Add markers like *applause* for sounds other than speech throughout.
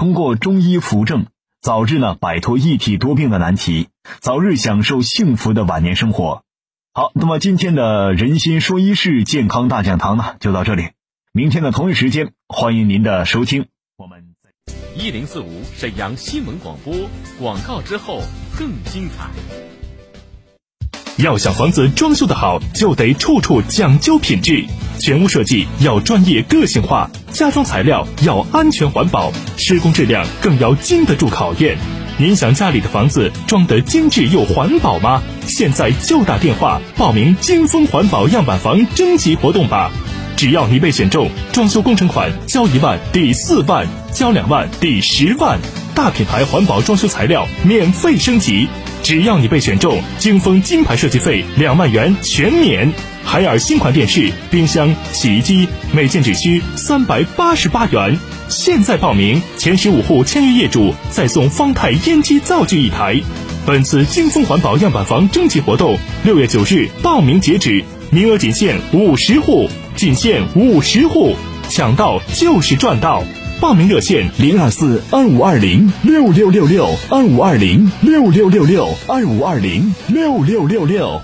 通过中医扶正，早日呢摆脱一体多病的难题，早日享受幸福的晚年生活。好，那么今天的人心说医事健康大讲堂呢，就到这里。明天的同一时间，欢迎您的收听。我们一零四五沈阳新闻广播广告之后更精彩。要想房子装修的好，就得处处讲究品质。全屋设计要专业个性化，家装材料要安全环保，施工质量更要经得住考验。您想家里的房子装得精致又环保吗？现在就打电话报名金风环保样板房征集活动吧！只要你被选中，装修工程款交一万抵四万，交两万抵十万，大品牌环保装修材料免费升级。只要你被选中，金风金牌设计费两万元全免。海尔新款电视、冰箱、洗衣机每件只需三百八十八元。现在报名，前十五户签约业主再送方太烟机灶具一台。本次金风环保样板房征集活动六月九日报名截止，名额仅限五十户，仅限五十户，抢到就是赚到。报名热线零二四二五二零六六六六二五二零六六六六二五二零六六六六。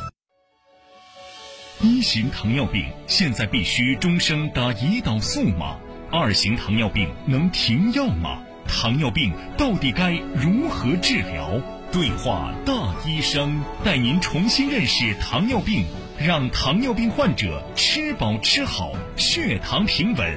一型糖尿病现在必须终生打胰岛素吗？二型糖尿病能停药吗？糖尿病到底该如何治疗？对话大医生，带您重新认识糖尿病，让糖尿病患者吃饱吃好，血糖平稳；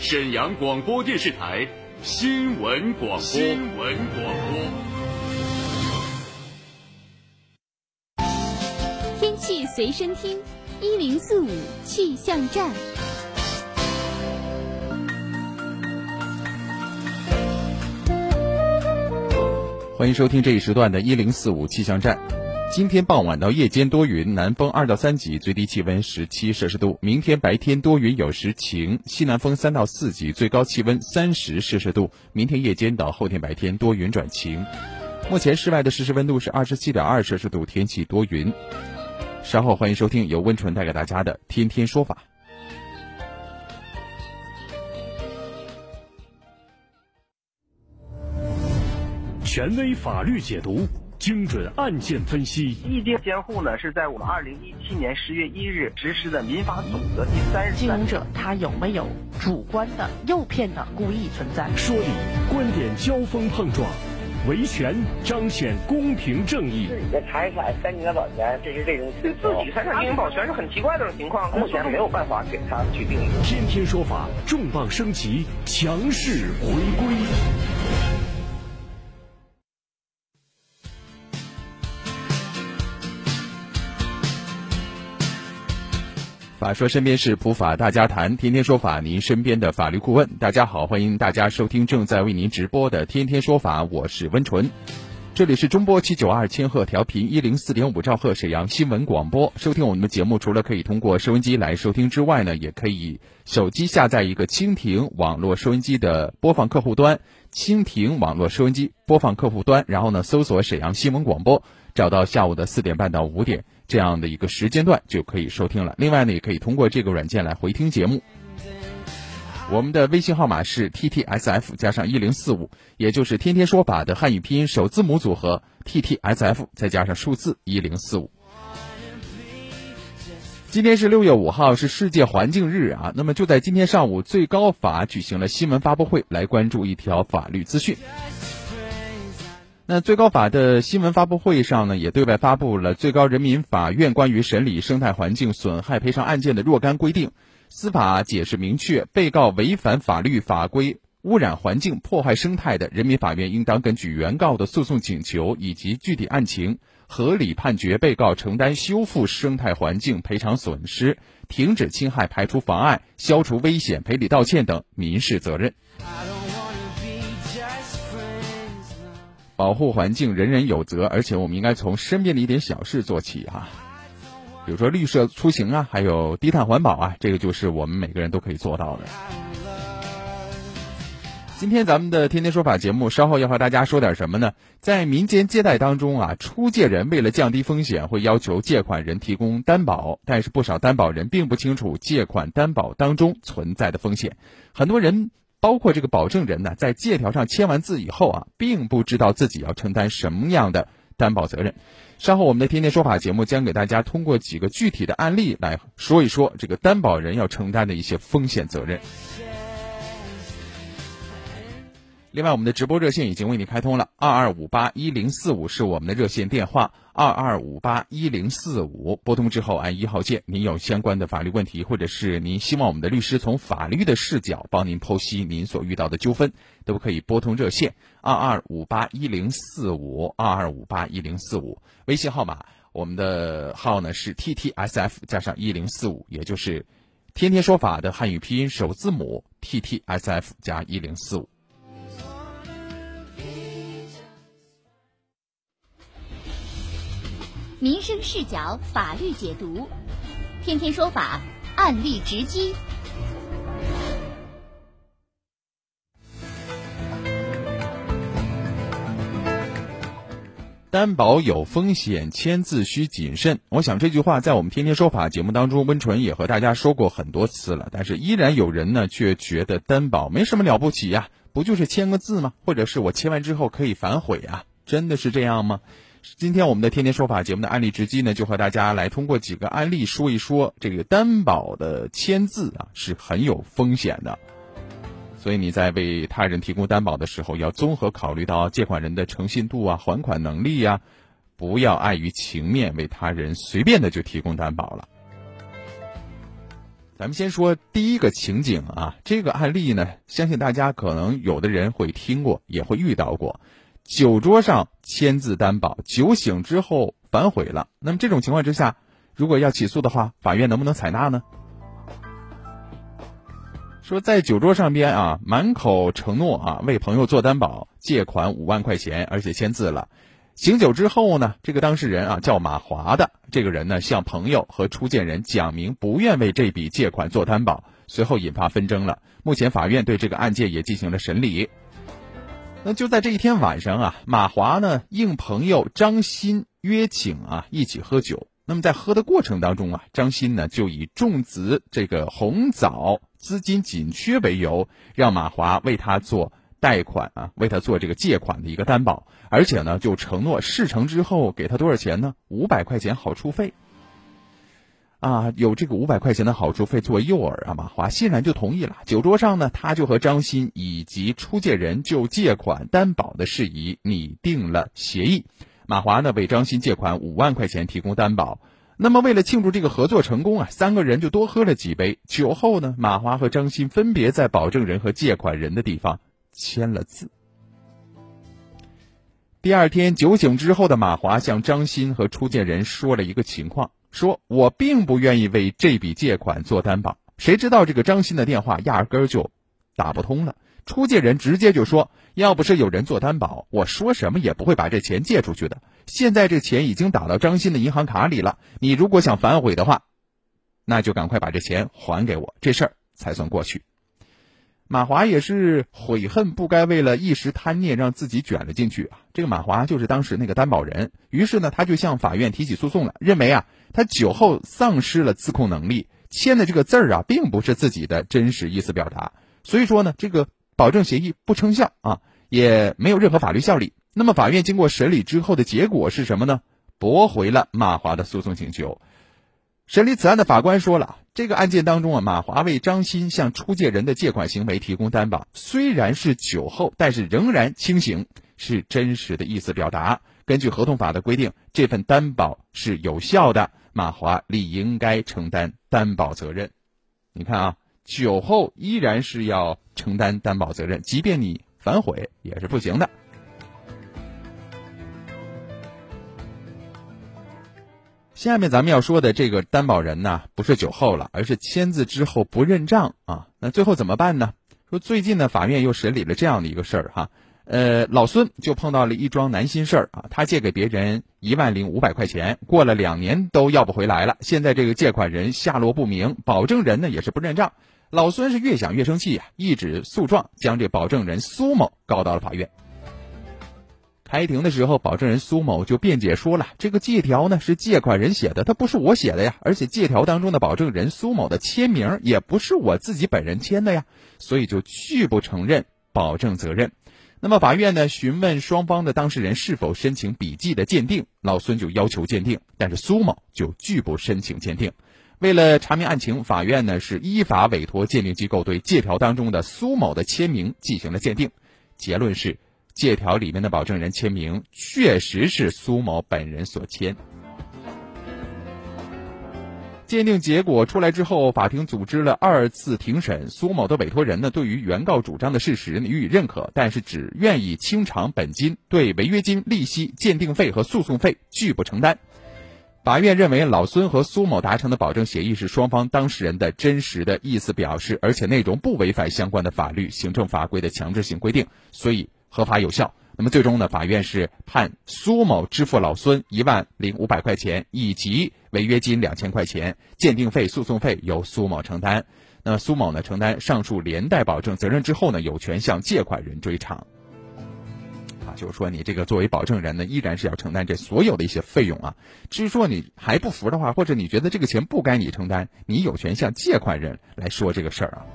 沈阳广播电视台新闻广播。新闻广播。天气随身听，一零四五气象站。欢迎收听这一时段的“一零四五气象站”。今天傍晚到夜间多云，南风二到三级，最低气温十七摄氏度。明天白天多云有时晴，西南风三到四级，最高气温三十摄氏度。明天夜间到后天白天多云转晴。目前室外的实时温度是二十七点二摄氏度，天气多云。稍后欢迎收听由温纯带给大家的《天天说法》，权威法律解读，精准案件分析。异地监护呢，是在我们二零一七年十月一日实施的民法总则第三十经营者他有没有主观的诱骗的故意存在？说理，观点交锋碰撞。维权彰显公平正义。自己的财产三年的保全，这是这种对自己财产进行保全是很奇怪的这种情况，目前没有办法给他去定义。天天说法重磅升级，强势回归。法说身边事，普法大家谈，天天说法，您身边的法律顾问。大家好，欢迎大家收听正在为您直播的《天天说法》，我是温纯。这里是中波七九二千赫调频一零四点五兆赫沈阳新闻广播。收听我们的节目，除了可以通过收音机来收听之外呢，也可以手机下载一个蜻蜓网络收音机的播放客户端，蜻蜓网络收音机播放客户端，然后呢搜索沈阳新闻广播，找到下午的四点半到五点。这样的一个时间段就可以收听了。另外呢，也可以通过这个软件来回听节目。我们的微信号码是 T T S F 加上一零四五，也就是天天说法的汉语拼音首字母组合 T T S F 再加上数字一零四五。今天是六月五号，是世界环境日啊。那么就在今天上午，最高法举行了新闻发布会，来关注一条法律资讯。那最高法的新闻发布会上呢，也对外发布了最高人民法院关于审理生态环境损害赔偿案件的若干规定。司法解释明确，被告违反法律法规、污染环境、破坏生态的，人民法院应当根据原告的诉讼请求以及具体案情，合理判决被告承担修复生态环境赔偿损失、停止侵害、排除妨碍、消除危险、赔礼道歉等民事责任。保护环境，人人有责，而且我们应该从身边的一点小事做起哈，比如说绿色出行啊，还有低碳环保啊，这个就是我们每个人都可以做到的。今天咱们的天天说法节目，稍后要和大家说点什么呢？在民间借贷当中啊，出借人为了降低风险，会要求借款人提供担保，但是不少担保人并不清楚借款担保当中存在的风险，很多人。包括这个保证人呢，在借条上签完字以后啊，并不知道自己要承担什么样的担保责任。稍后我们的天天说法节目将给大家通过几个具体的案例来说一说这个担保人要承担的一些风险责任。另外，我们的直播热线已经为您开通了，二二五八一零四五是我们的热线电话，二二五八一零四五拨通之后按一号键。您有相关的法律问题，或者是您希望我们的律师从法律的视角帮您剖析您所遇到的纠纷，都可以拨通热线二二五八一零四五二二五八一零四五。微信号码，我们的号呢是 T T S F 加上一零四五，也就是天天说法的汉语拼音首字母 T T S F 加一零四五。民生视角，法律解读，天天说法，案例直击。担保有风险，签字需谨慎。我想这句话在我们天天说法节目当中，温纯也和大家说过很多次了。但是依然有人呢，却觉得担保没什么了不起呀，不就是签个字吗？或者是我签完之后可以反悔啊？真的是这样吗？今天我们的天天说法节目的案例直击呢，就和大家来通过几个案例说一说这个担保的签字啊是很有风险的，所以你在为他人提供担保的时候，要综合考虑到借款人的诚信度啊、还款能力呀，不要碍于情面为他人随便的就提供担保了。咱们先说第一个情景啊，这个案例呢，相信大家可能有的人会听过，也会遇到过。酒桌上签字担保，酒醒之后反悔了。那么这种情况之下，如果要起诉的话，法院能不能采纳呢？说在酒桌上边啊，满口承诺啊，为朋友做担保，借款五万块钱，而且签字了。醒酒之后呢，这个当事人啊叫马华的这个人呢，向朋友和出借人讲明不愿为这笔借款做担保，随后引发纷争了。目前法院对这个案件也进行了审理。那就在这一天晚上啊，马华呢应朋友张鑫约请啊一起喝酒。那么在喝的过程当中啊，张鑫呢就以种植这个红枣资金紧缺为由，让马华为他做贷款啊，为他做这个借款的一个担保，而且呢就承诺事成之后给他多少钱呢？五百块钱好处费。啊，有这个五百块钱的好处费作为诱饵啊，马华欣然就同意了。酒桌上呢，他就和张鑫以及出借人就借款担保的事宜拟定了协议。马华呢为张鑫借款五万块钱提供担保。那么为了庆祝这个合作成功啊，三个人就多喝了几杯。酒后呢，马华和张鑫分别在保证人和借款人的地方签了字。第二天酒醒之后的马华向张鑫和出借人说了一个情况。说我并不愿意为这笔借款做担保，谁知道这个张鑫的电话压根儿就打不通了。出借人直接就说，要不是有人做担保，我说什么也不会把这钱借出去的。现在这钱已经打到张鑫的银行卡里了，你如果想反悔的话，那就赶快把这钱还给我，这事儿才算过去。马华也是悔恨不该为了一时贪念让自己卷了进去啊！这个马华就是当时那个担保人，于是呢，他就向法院提起诉讼了，认为啊，他酒后丧失了自控能力，签的这个字儿啊，并不是自己的真实意思表达，所以说呢，这个保证协议不生效啊，也没有任何法律效力。那么法院经过审理之后的结果是什么呢？驳回了马华的诉讼请求。审理此案的法官说了，这个案件当中啊，马华为张鑫向出借人的借款行为提供担保，虽然是酒后，但是仍然清醒，是真实的意思表达。根据合同法的规定，这份担保是有效的，马华理应该承担担保责任。你看啊，酒后依然是要承担担保责任，即便你反悔也是不行的。下面咱们要说的这个担保人呢，不是酒后了，而是签字之后不认账啊。那最后怎么办呢？说最近呢，法院又审理了这样的一个事儿哈。呃，老孙就碰到了一桩难心事儿啊，他借给别人一万零五百块钱，过了两年都要不回来了。现在这个借款人下落不明，保证人呢也是不认账。老孙是越想越生气呀，一纸诉状将这保证人苏某告到了法院。开庭的时候，保证人苏某就辩解说了，这个借条呢是借款人写的，他不是我写的呀，而且借条当中的保证人苏某的签名也不是我自己本人签的呀，所以就拒不承认保证责任。那么法院呢询问双方的当事人是否申请笔迹的鉴定，老孙就要求鉴定，但是苏某就拒不申请鉴定。为了查明案情，法院呢是依法委托鉴定机构对借条当中的苏某的签名进行了鉴定，结论是借条里面的保证人签名确实是苏某本人所签。鉴定结果出来之后，法庭组织了二次庭审。苏某的委托人呢，对于原告主张的事实予以认可，但是只愿意清偿本金，对违约金、利息、鉴定费和诉讼费拒不承担。法院认为，老孙和苏某达成的保证协议是双方当事人的真实的意思表示，而且内容不违反相关的法律、行政法规的强制性规定，所以合法有效。那么最终呢，法院是判苏某支付老孙一万零五百块钱，以及违约金两千块钱，鉴定费、诉讼费由苏某承担。那苏某呢承担上述连带保证责任之后呢，有权向借款人追偿。啊，就是说你这个作为保证人呢，依然是要承担这所有的一些费用啊。至于说你还不服的话，或者你觉得这个钱不该你承担，你有权向借款人来说这个事儿啊。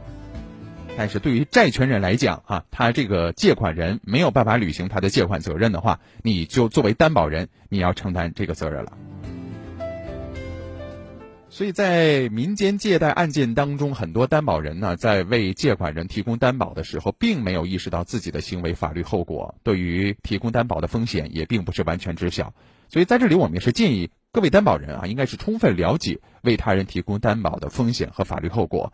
但是对于债权人来讲，啊，他这个借款人没有办法履行他的借款责任的话，你就作为担保人，你要承担这个责任了。所以在民间借贷案件当中，很多担保人呢，在为借款人提供担保的时候，并没有意识到自己的行为法律后果，对于提供担保的风险也并不是完全知晓。所以在这里，我们也是建议各位担保人啊，应该是充分了解为他人提供担保的风险和法律后果。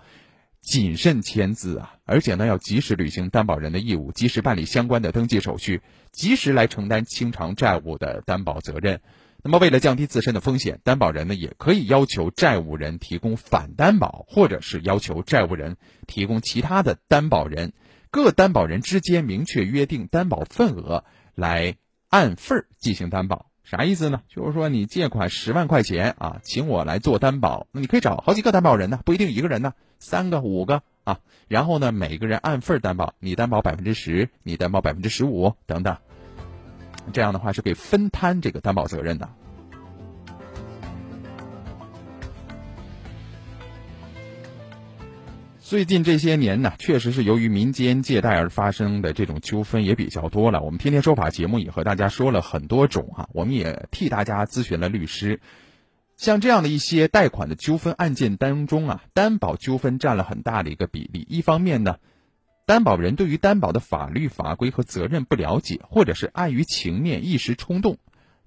谨慎签字啊，而且呢，要及时履行担保人的义务，及时办理相关的登记手续，及时来承担清偿债务的担保责任。那么，为了降低自身的风险，担保人呢也可以要求债务人提供反担保，或者是要求债务人提供其他的担保人，各担保人之间明确约定担保份额，来按份儿进行担保。啥意思呢？就是说你借款十万块钱啊，请我来做担保，那你可以找好几个担保人呢，不一定一个人呢，三个、五个啊，然后呢，每个人按份担保，你担保百分之十，你担保百分之十五等等，这样的话是可以分摊这个担保责任的。最近这些年呢，确实是由于民间借贷而发生的这种纠纷也比较多了。我们天天说法节目也和大家说了很多种啊，我们也替大家咨询了律师。像这样的一些贷款的纠纷案件当中啊，担保纠纷占了很大的一个比例。一方面呢，担保人对于担保的法律法规和责任不了解，或者是碍于情面一时冲动；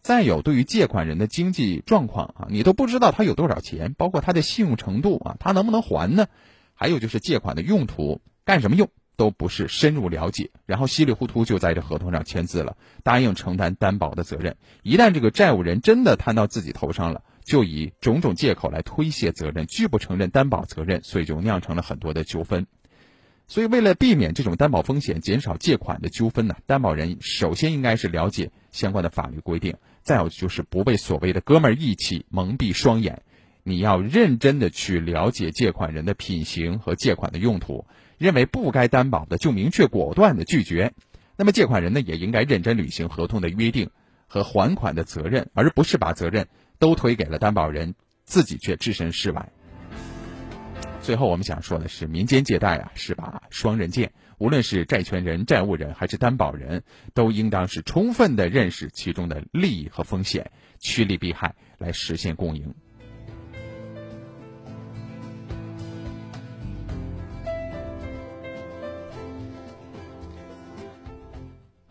再有对于借款人的经济状况啊，你都不知道他有多少钱，包括他的信用程度啊，他能不能还呢？还有就是借款的用途干什么用都不是深入了解，然后稀里糊涂就在这合同上签字了，答应承担担保的责任。一旦这个债务人真的摊到自己头上了，就以种种借口来推卸责任，拒不承认担保责任，所以就酿成了很多的纠纷。所以为了避免这种担保风险，减少借款的纠纷呢，担保人首先应该是了解相关的法律规定，再有就是不被所谓的哥们义气蒙蔽双眼。你要认真的去了解借款人的品行和借款的用途，认为不该担保的就明确果断的拒绝。那么借款人呢，也应该认真履行合同的约定和还款的责任，而不是把责任都推给了担保人，自己却置身事外。最后，我们想说的是，民间借贷啊是把双刃剑，无论是债权人、债务人还是担保人，都应当是充分的认识其中的利益和风险，趋利避害，来实现共赢。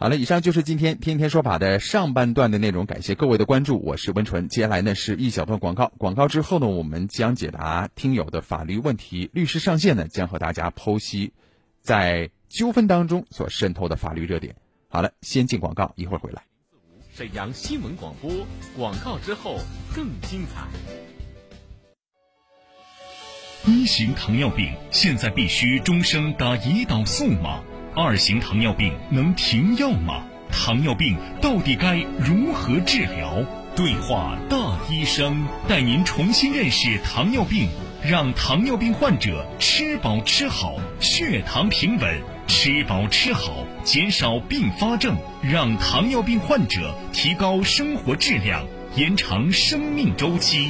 好了，以上就是今天天天说法的上半段的内容，感谢各位的关注，我是温纯。接下来呢是一小段广告，广告之后呢，我们将解答听友的法律问题，律师上线呢将和大家剖析在纠纷当中所渗透的法律热点。好了，先进广告，一会儿回来。沈阳新闻广播，广告之后更精彩。一型糖尿病现在必须终生打胰岛素吗？二型糖尿病能停药吗？糖尿病到底该如何治疗？对话大医生，带您重新认识糖尿病，让糖尿病患者吃饱吃好，血糖平稳；吃饱吃好，减少并发症，让糖尿病患者提高生活质量，延长生命周期。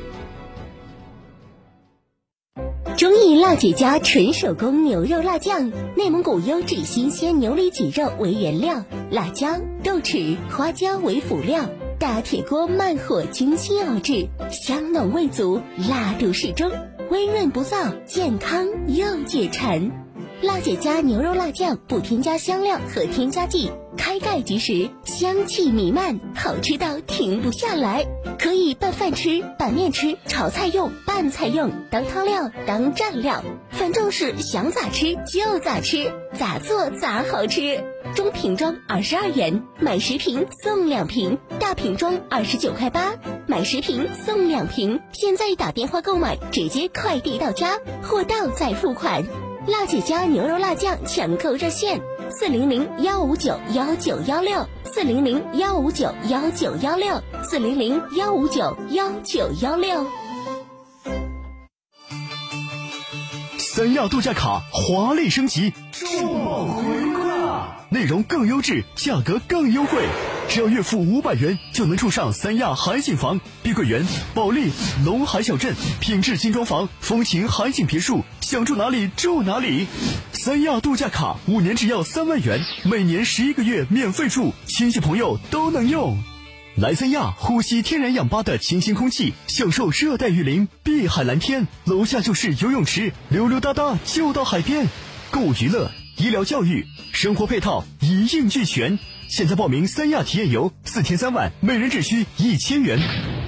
中意辣姐家纯手工牛肉辣酱，内蒙古优质新鲜牛里脊肉为原料，辣椒、豆豉、花椒为辅料，大铁锅慢火精心熬制，香浓味足，辣度适中，温润不燥，健康又解馋。辣姐家牛肉辣酱不添加香料和添加剂，开盖即食，香气弥漫，好吃到停不下来。可以拌饭吃、拌面吃、炒菜用、拌菜用、当汤料、当蘸料，反正是想咋吃就咋吃，咋做咋好吃。中瓶装二十二元，买十瓶送两瓶；大瓶装二十九块八，买十瓶送两瓶。现在打电话购买，直接快递到家，货到再付款。辣姐家牛肉辣酱抢购热线：四零零幺五九幺九幺六，四零零幺五九幺九幺六，四零零幺五九幺九幺六。三亚度假卡华丽升级，重磅回馈，内容更优质，价格更优惠。只要月付五百元，就能住上三亚海景房、碧桂园、保利、龙海小镇，品质精装房，风情海景别墅，想住哪里住哪里。三亚度假卡五年只要三万元，每年十一个月免费住，亲戚朋友都能用。来三亚，呼吸天然氧吧的清新空气，享受热带雨林、碧海蓝天，楼下就是游泳池，溜溜达达就到海边。购物娱乐、医疗教育、生活配套一应俱全。现在报名三亚体验游，四天三晚，每人只需一千元，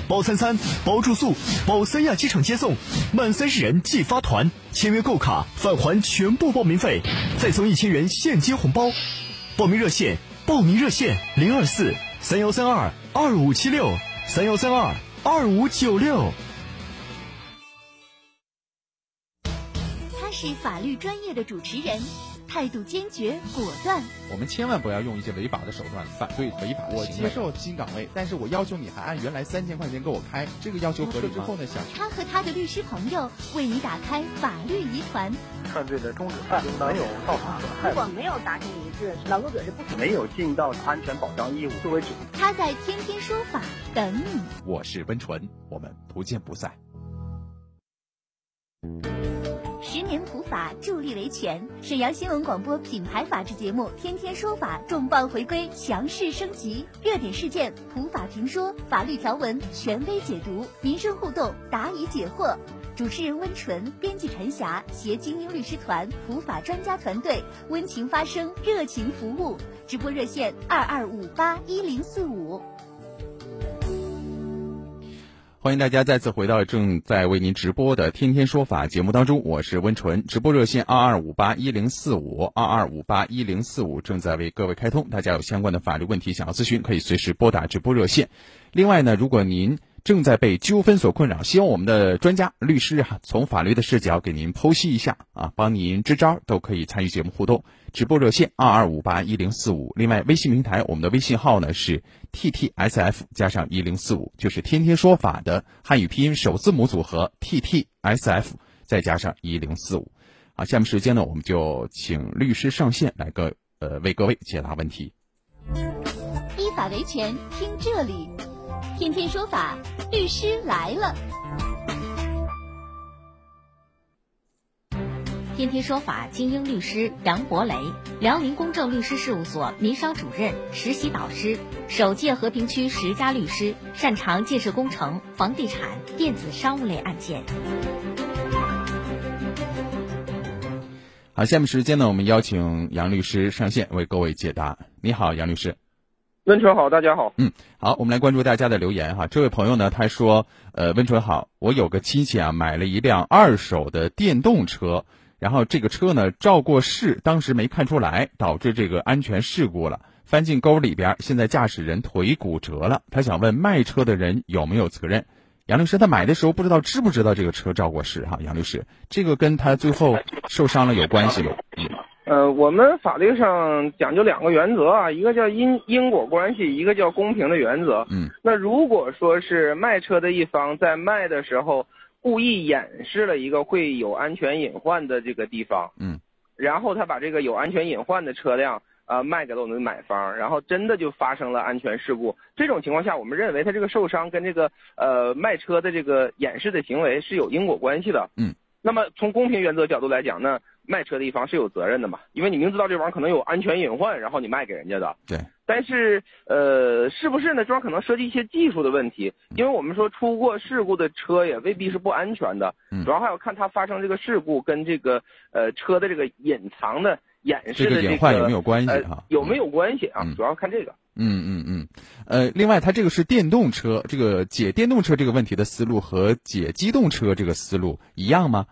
包餐餐、包住宿、包三亚机场接送，满三十人即发团，签约购卡返还全部报名费，再送一千元现金红包。报名热线：报名热线零二四三幺三二二五七六三幺三二二五九六。他是法律专业的主持人。态度坚决果断，我们千万不要用一些违法的手段反对违法。我接受新岗位，但是我要求你还按原来三千块钱给我开，这个要求合理之后呢，想他和他的律师朋友为你打开法律疑团。犯罪的终止犯没有造成损害，如果没有达成一致，劳动者是不没有尽到安全保障义务作为主。他在天天说法等你。我是温纯，我们不见不散。十年普法助力维权，沈阳新闻广播品牌法制节目《天天说法》重磅回归，强势升级，热点事件普法评说，法律条文权威解读，民生互动答疑解惑。主持人温纯，编辑陈霞，携精英律师团、普法专家团队，温情发声，热情服务。直播热线二二五八一零四五。欢迎大家再次回到正在为您直播的《天天说法》节目当中，我是温纯。直播热线二二五八一零四五二二五八一零四五正在为各位开通，大家有相关的法律问题想要咨询，可以随时拨打直播热线。另外呢，如果您正在被纠纷所困扰，希望我们的专家律师啊，从法律的视角给您剖析一下啊，帮您支招，都可以参与节目互动。直播热线二二五八一零四五，另外微信平台我们的微信号呢是 T T S F 加上一零四五，就是天天说法的汉语拼音首字母组合 T T S F 再加上一零四五。啊，下面时间呢，我们就请律师上线来个呃为各位解答问题。依法维权，听这里。天天说法律师来了。天天说法精英律师杨博雷，辽宁公正律师事务所民商主任、实习导师，首届和平区十佳律师，擅长建设工程、房地产、电子商务类案件。好，下面时间呢，我们邀请杨律师上线为各位解答。你好，杨律师。温纯好，大家好。嗯，好，我们来关注大家的留言哈。这位朋友呢，他说，呃，温纯好，我有个亲戚啊，买了一辆二手的电动车。然后这个车呢照过视，当时没看出来，导致这个安全事故了，翻进沟里边，现在驾驶人腿骨折了。他想问卖车的人有没有责任？杨律师，他买的时候不知道知不知道这个车照过视哈？杨律师，这个跟他最后受伤了有关系吗？嗯，呃，我们法律上讲究两个原则啊，一个叫因因果关系，一个叫公平的原则。嗯，那如果说是卖车的一方在卖的时候。故意掩饰了一个会有安全隐患的这个地方，嗯，然后他把这个有安全隐患的车辆啊卖给了我们买方，然后真的就发生了安全事故。这种情况下，我们认为他这个受伤跟这个呃卖车的这个掩饰的行为是有因果关系的，嗯。那么从公平原则角度来讲呢？卖车的一方是有责任的嘛？因为你明知道这玩意儿可能有安全隐患，然后你卖给人家的。对。但是，呃，是不是呢？这玩意儿可能涉及一些技术的问题。因为我们说出过事故的车也未必是不安全的。嗯。主要还要看它发生这个事故跟这个呃车的这个隐藏的掩饰的这个隐患有没有关系哈？有没有关系啊？主要看这个。嗯嗯嗯。呃，另外，它这个是电动车，这个解电动车这个问题的思路和解机动车这个思路一样吗？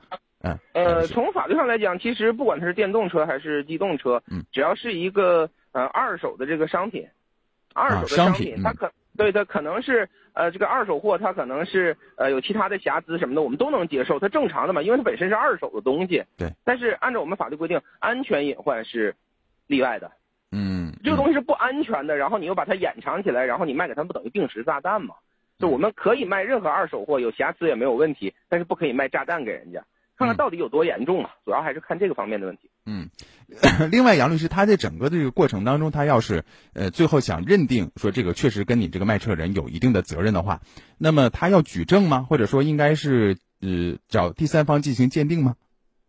嗯，呃，从法律上来讲，其实不管它是电动车还是机动车，嗯，只要是一个呃二手的这个商品，二手的商品，它可对它可能是呃这个二手货，它可能是呃有其他的瑕疵什么的，我们都能接受，它正常的嘛，因为它本身是二手的东西。对。但是按照我们法律规定，安全隐患是例外的。嗯。这个东西是不安全的，然后你又把它掩藏起来，然后你卖给他们，不等于定时炸弹吗？就我们可以卖任何二手货，有瑕疵也没有问题，但是不可以卖炸弹给人家。看看到底有多严重啊？主要还是看这个方面的问题。嗯，另外，杨律师他在整个这个过程当中，他要是呃最后想认定说这个确实跟你这个卖车人有一定的责任的话，那么他要举证吗？或者说应该是呃找第三方进行鉴定吗？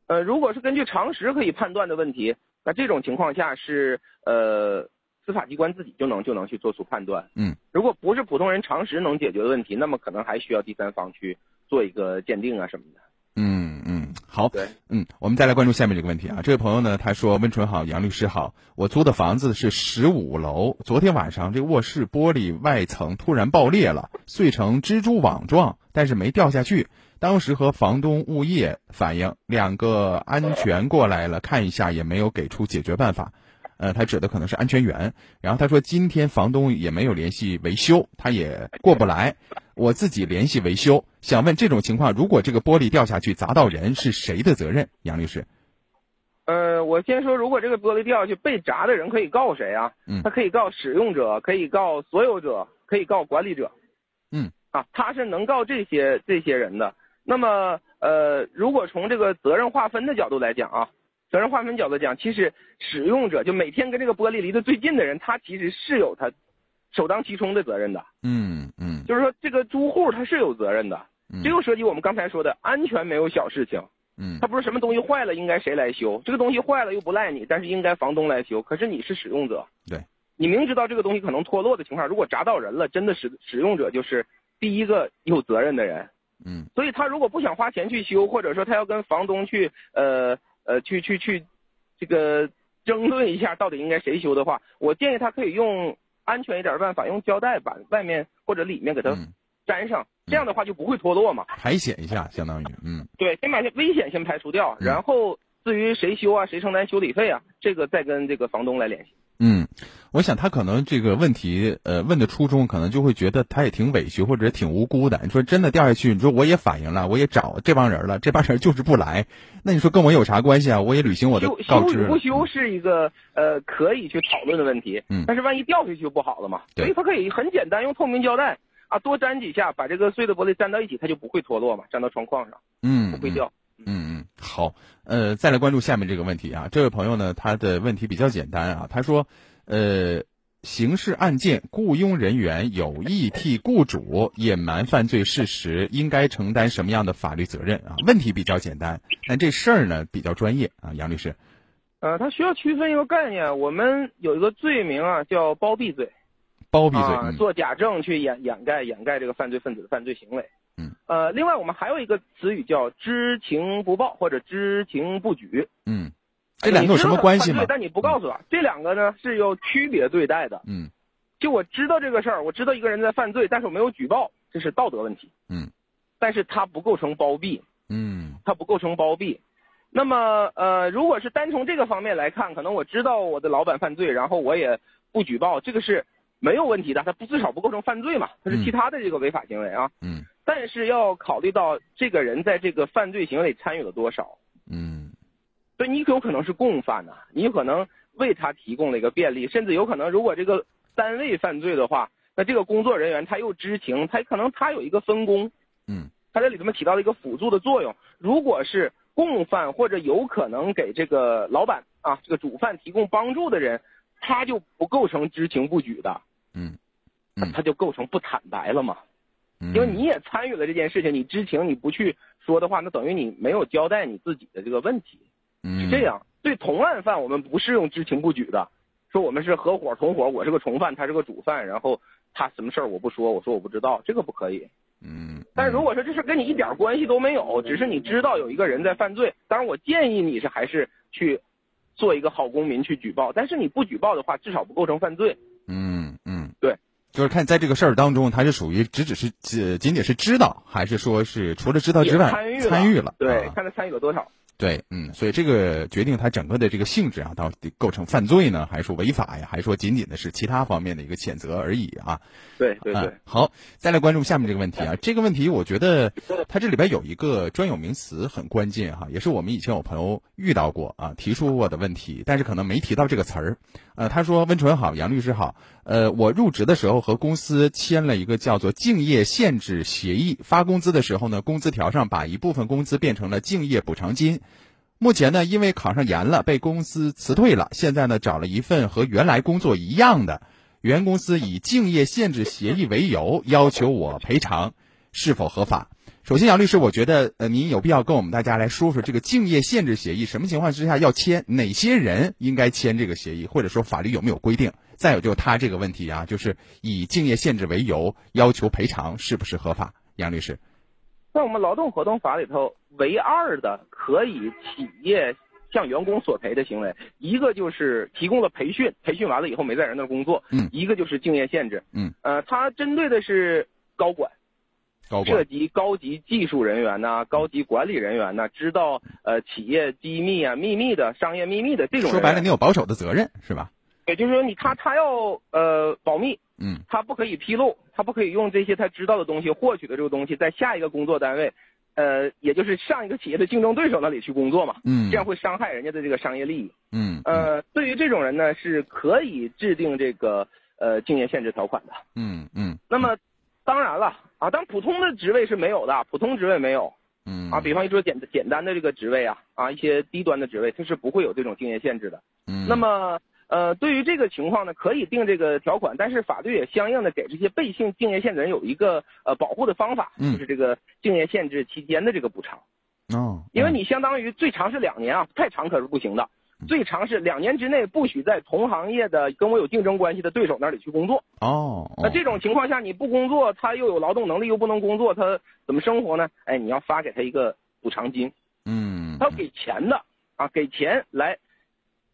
呃，如果是根据常识可以判断的问题，那这种情况下是呃司法机关自己就能就能去做出判断。嗯，如果不是普通人常识能解决的问题，那么可能还需要第三方去做一个鉴定啊什么的。嗯嗯，好，对，嗯，我们再来关注下面这个问题啊。这位朋友呢，他说：“温纯好，杨律师好，我租的房子是十五楼，昨天晚上这卧室玻璃外层突然爆裂了，碎成蜘蛛网状，但是没掉下去。当时和房东、物业反映，两个安全过来了，看一下也没有给出解决办法。呃，他指的可能是安全员。然后他说，今天房东也没有联系维修，他也过不来。”我自己联系维修，想问这种情况，如果这个玻璃掉下去砸到人，是谁的责任？杨律师，呃，我先说，如果这个玻璃掉下去，被砸的人可以告谁啊？嗯，他可以告使用者，可以告所有者，可以告管理者。嗯，啊，他是能告这些这些人的。那么，呃，如果从这个责任划分的角度来讲啊，责任划分角度讲，其实使用者就每天跟这个玻璃离得最近的人，他其实是有他。首当其冲的责任的，嗯嗯，就是说这个租户他是有责任的，这又涉及我们刚才说的安全没有小事情，嗯，他不是什么东西坏了应该谁来修，这个东西坏了又不赖你，但是应该房东来修，可是你是使用者，对，你明知道这个东西可能脱落的情况，如果砸到人了，真的使使用者就是第一个有责任的人，嗯，所以他如果不想花钱去修，或者说他要跟房东去呃呃去去去这个争论一下到底应该谁修的话，我建议他可以用。安全一点的办法，用胶带把外面或者里面给它粘上，这样的话就不会脱落嘛。排险一下，相当于，嗯，对，先把危险先排除掉，然后至于谁修啊，谁承担修理费啊，这个再跟这个房东来联系。嗯，我想他可能这个问题，呃，问的初衷可能就会觉得他也挺委屈或者挺无辜的。你说真的掉下去，你说我也反映了，我也找这帮人了，这帮人就是不来，那你说跟我有啥关系啊？我也履行我的告知。修与不修是一个呃可以去讨论的问题，嗯，但是万一掉下去就不好了嘛。对，所以他可以很简单用透明胶带啊多粘几下，把这个碎的玻璃粘到一起，它就不会脱落嘛，粘到窗框上，嗯，不会掉。嗯嗯，好，呃，再来关注下面这个问题啊。这位朋友呢，他的问题比较简单啊，他说。呃，刑事案件雇佣人员有意替雇主隐瞒犯罪事实，应该承担什么样的法律责任啊？*laughs* 问题比较简单，但这事儿呢比较专业啊，杨律师。呃，他需要区分一个概念，我们有一个罪名啊，叫包庇罪。包庇罪，啊，做假证去掩掩盖掩盖这个犯罪分子的犯罪行为。嗯。呃，另外我们还有一个词语叫知情不报或者知情不举。嗯。这两个有什么关系吗？但你不告诉我，这两个呢是有区别对待的。嗯。就我知道这个事儿，我知道一个人在犯罪，但是我没有举报，这是道德问题。嗯。但是他不构成包庇。嗯。他不构成包庇。那么呃，如果是单从这个方面来看，可能我知道我的老板犯罪，然后我也不举报，这个是没有问题的，他不至少不构成犯罪嘛，他是其他的这个违法行为啊。嗯。但是要考虑到这个人在这个犯罪行为里参与了多少。嗯。所以你有可能是共犯呐，你有可能为他提供了一个便利，甚至有可能，如果这个单位犯罪的话，那这个工作人员他又知情，他可能他有一个分工，嗯，他这里头面起到了一个辅助的作用。如果是共犯或者有可能给这个老板啊这个主犯提供帮助的人，他就不构成知情不举的，嗯，他就构成不坦白了嘛，因为你也参与了这件事情，你知情你不去说的话，那等于你没有交代你自己的这个问题。是这样，对同案犯我们不适用知情不举的，说我们是合伙同伙，我是个从犯，他是个主犯，然后他什么事儿我不说，我说我不知道，这个不可以。嗯。但是如果说这事跟你一点关系都没有，只是你知道有一个人在犯罪，当然我建议你是还是去做一个好公民去举报，但是你不举报的话，至少不构成犯罪。嗯就是看在这个事儿当中，他是属于只只是仅仅仅是知道，还是说是除了知道之外参与参与了？对，啊、看他参与了多少。对，嗯，所以这个决定他整个的这个性质啊，到底构成犯罪呢，还是说违法呀，还是说仅仅的是其他方面的一个谴责而已啊？对对对、嗯。好，再来关注下面这个问题啊，这个问题我觉得它这里边有一个专有名词很关键哈，也是我们以前有朋友遇到过啊，提出过的问题，但是可能没提到这个词儿。呃，他说：“温纯好，杨律师好，呃，我入职的时候和公司签了一个叫做竞业限制协议，发工资的时候呢，工资条上把一部分工资变成了竞业补偿金。”目前呢，因为考上研了，被公司辞退了。现在呢，找了一份和原来工作一样的，原公司以竞业限制协议为由要求我赔偿，是否合法？首先，杨律师，我觉得呃，您有必要跟我们大家来说说这个竞业限制协议什么情况之下要签，哪些人应该签这个协议，或者说法律有没有规定？再有就是他这个问题啊，就是以竞业限制为由要求赔偿，是不是合法？杨律师。在我们劳动合同法里头，唯二的可以企业向员工索赔的行为，一个就是提供了培训，培训完了以后没在人那儿工作；嗯，一个就是竞业限制。嗯，呃，它针对的是，高管涉及高级技术人员呐、高级管理人员呐，知道呃企业机密啊、秘密的商业秘密的这种。说白了，你有保守的责任是吧？也就是说，你他他要呃保密，嗯，他不可以披露，他不可以用这些他知道的东西获取的这个东西，在下一个工作单位，呃，也就是上一个企业的竞争对手那里去工作嘛，嗯，这样会伤害人家的这个商业利益，嗯，呃，对于这种人呢，是可以制定这个呃竞业限制条款的，嗯嗯。那么当然了啊，但普通的职位是没有的，普通职位没有，嗯。啊，比方说简简单的这个职位啊啊一些低端的职位，它是不会有这种竞业限制的，嗯，那么。呃，对于这个情况呢，可以定这个条款，但是法律也相应的给这些被性竞业限制人有一个呃保护的方法，嗯。就是这个竞业限制期间的这个补偿。哦，因为你相当于最长是两年啊，太长可是不行的，最长是两年之内不许在同行业的跟我有竞争关系的对手那里去工作。哦，那这种情况下你不工作，他又有劳动能力又不能工作，他怎么生活呢？哎，你要发给他一个补偿金，嗯，他要给钱的啊，给钱来。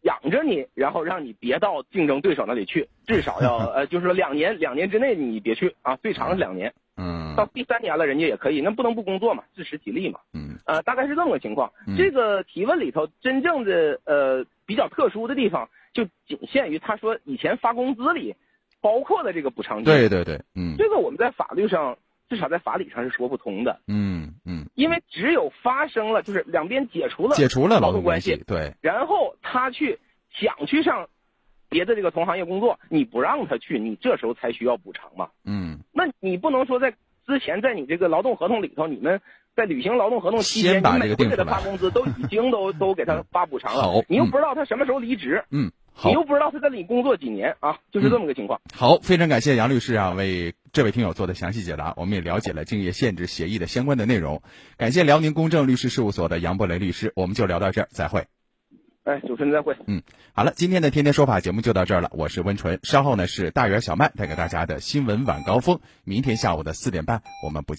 养着你，然后让你别到竞争对手那里去，至少要 *laughs* 呃，就是说两年，两年之内你别去啊，最长是两年。嗯。到第三年了，人家也可以，那不能不工作嘛，自食其力嘛。嗯。呃，大概是这么个情况。嗯、这个提问里头真正的呃比较特殊的地方，就仅限于他说以前发工资里包括的这个补偿金。对对对，嗯。这个我们在法律上至少在法理上是说不通的。嗯嗯。因为只有发生了，就是两边解除了解除了劳动关系，对，然后他去。想去上别的这个同行业工作，你不让他去，你这时候才需要补偿嘛。嗯，那你不能说在之前在你这个劳动合同里头，你们在履行劳动合同期间，你每回给他发工资都已经都都给他发补偿了，你又不知道他什么时候离职。嗯，你又不知道他在里工作几年啊，就是这么个情况。好，非常感谢杨律师啊，为这位听友做的详细解答，我们也了解了竞业限制协议的相关的内容。感谢辽宁公正律师事务所的杨博雷律师，我们就聊到这儿，再会。哎，主持人再会。嗯，好了，今天的天天说法节目就到这儿了，我是温纯，稍后呢是大圆小麦带给大家的新闻晚高峰，明天下午的四点半我们不。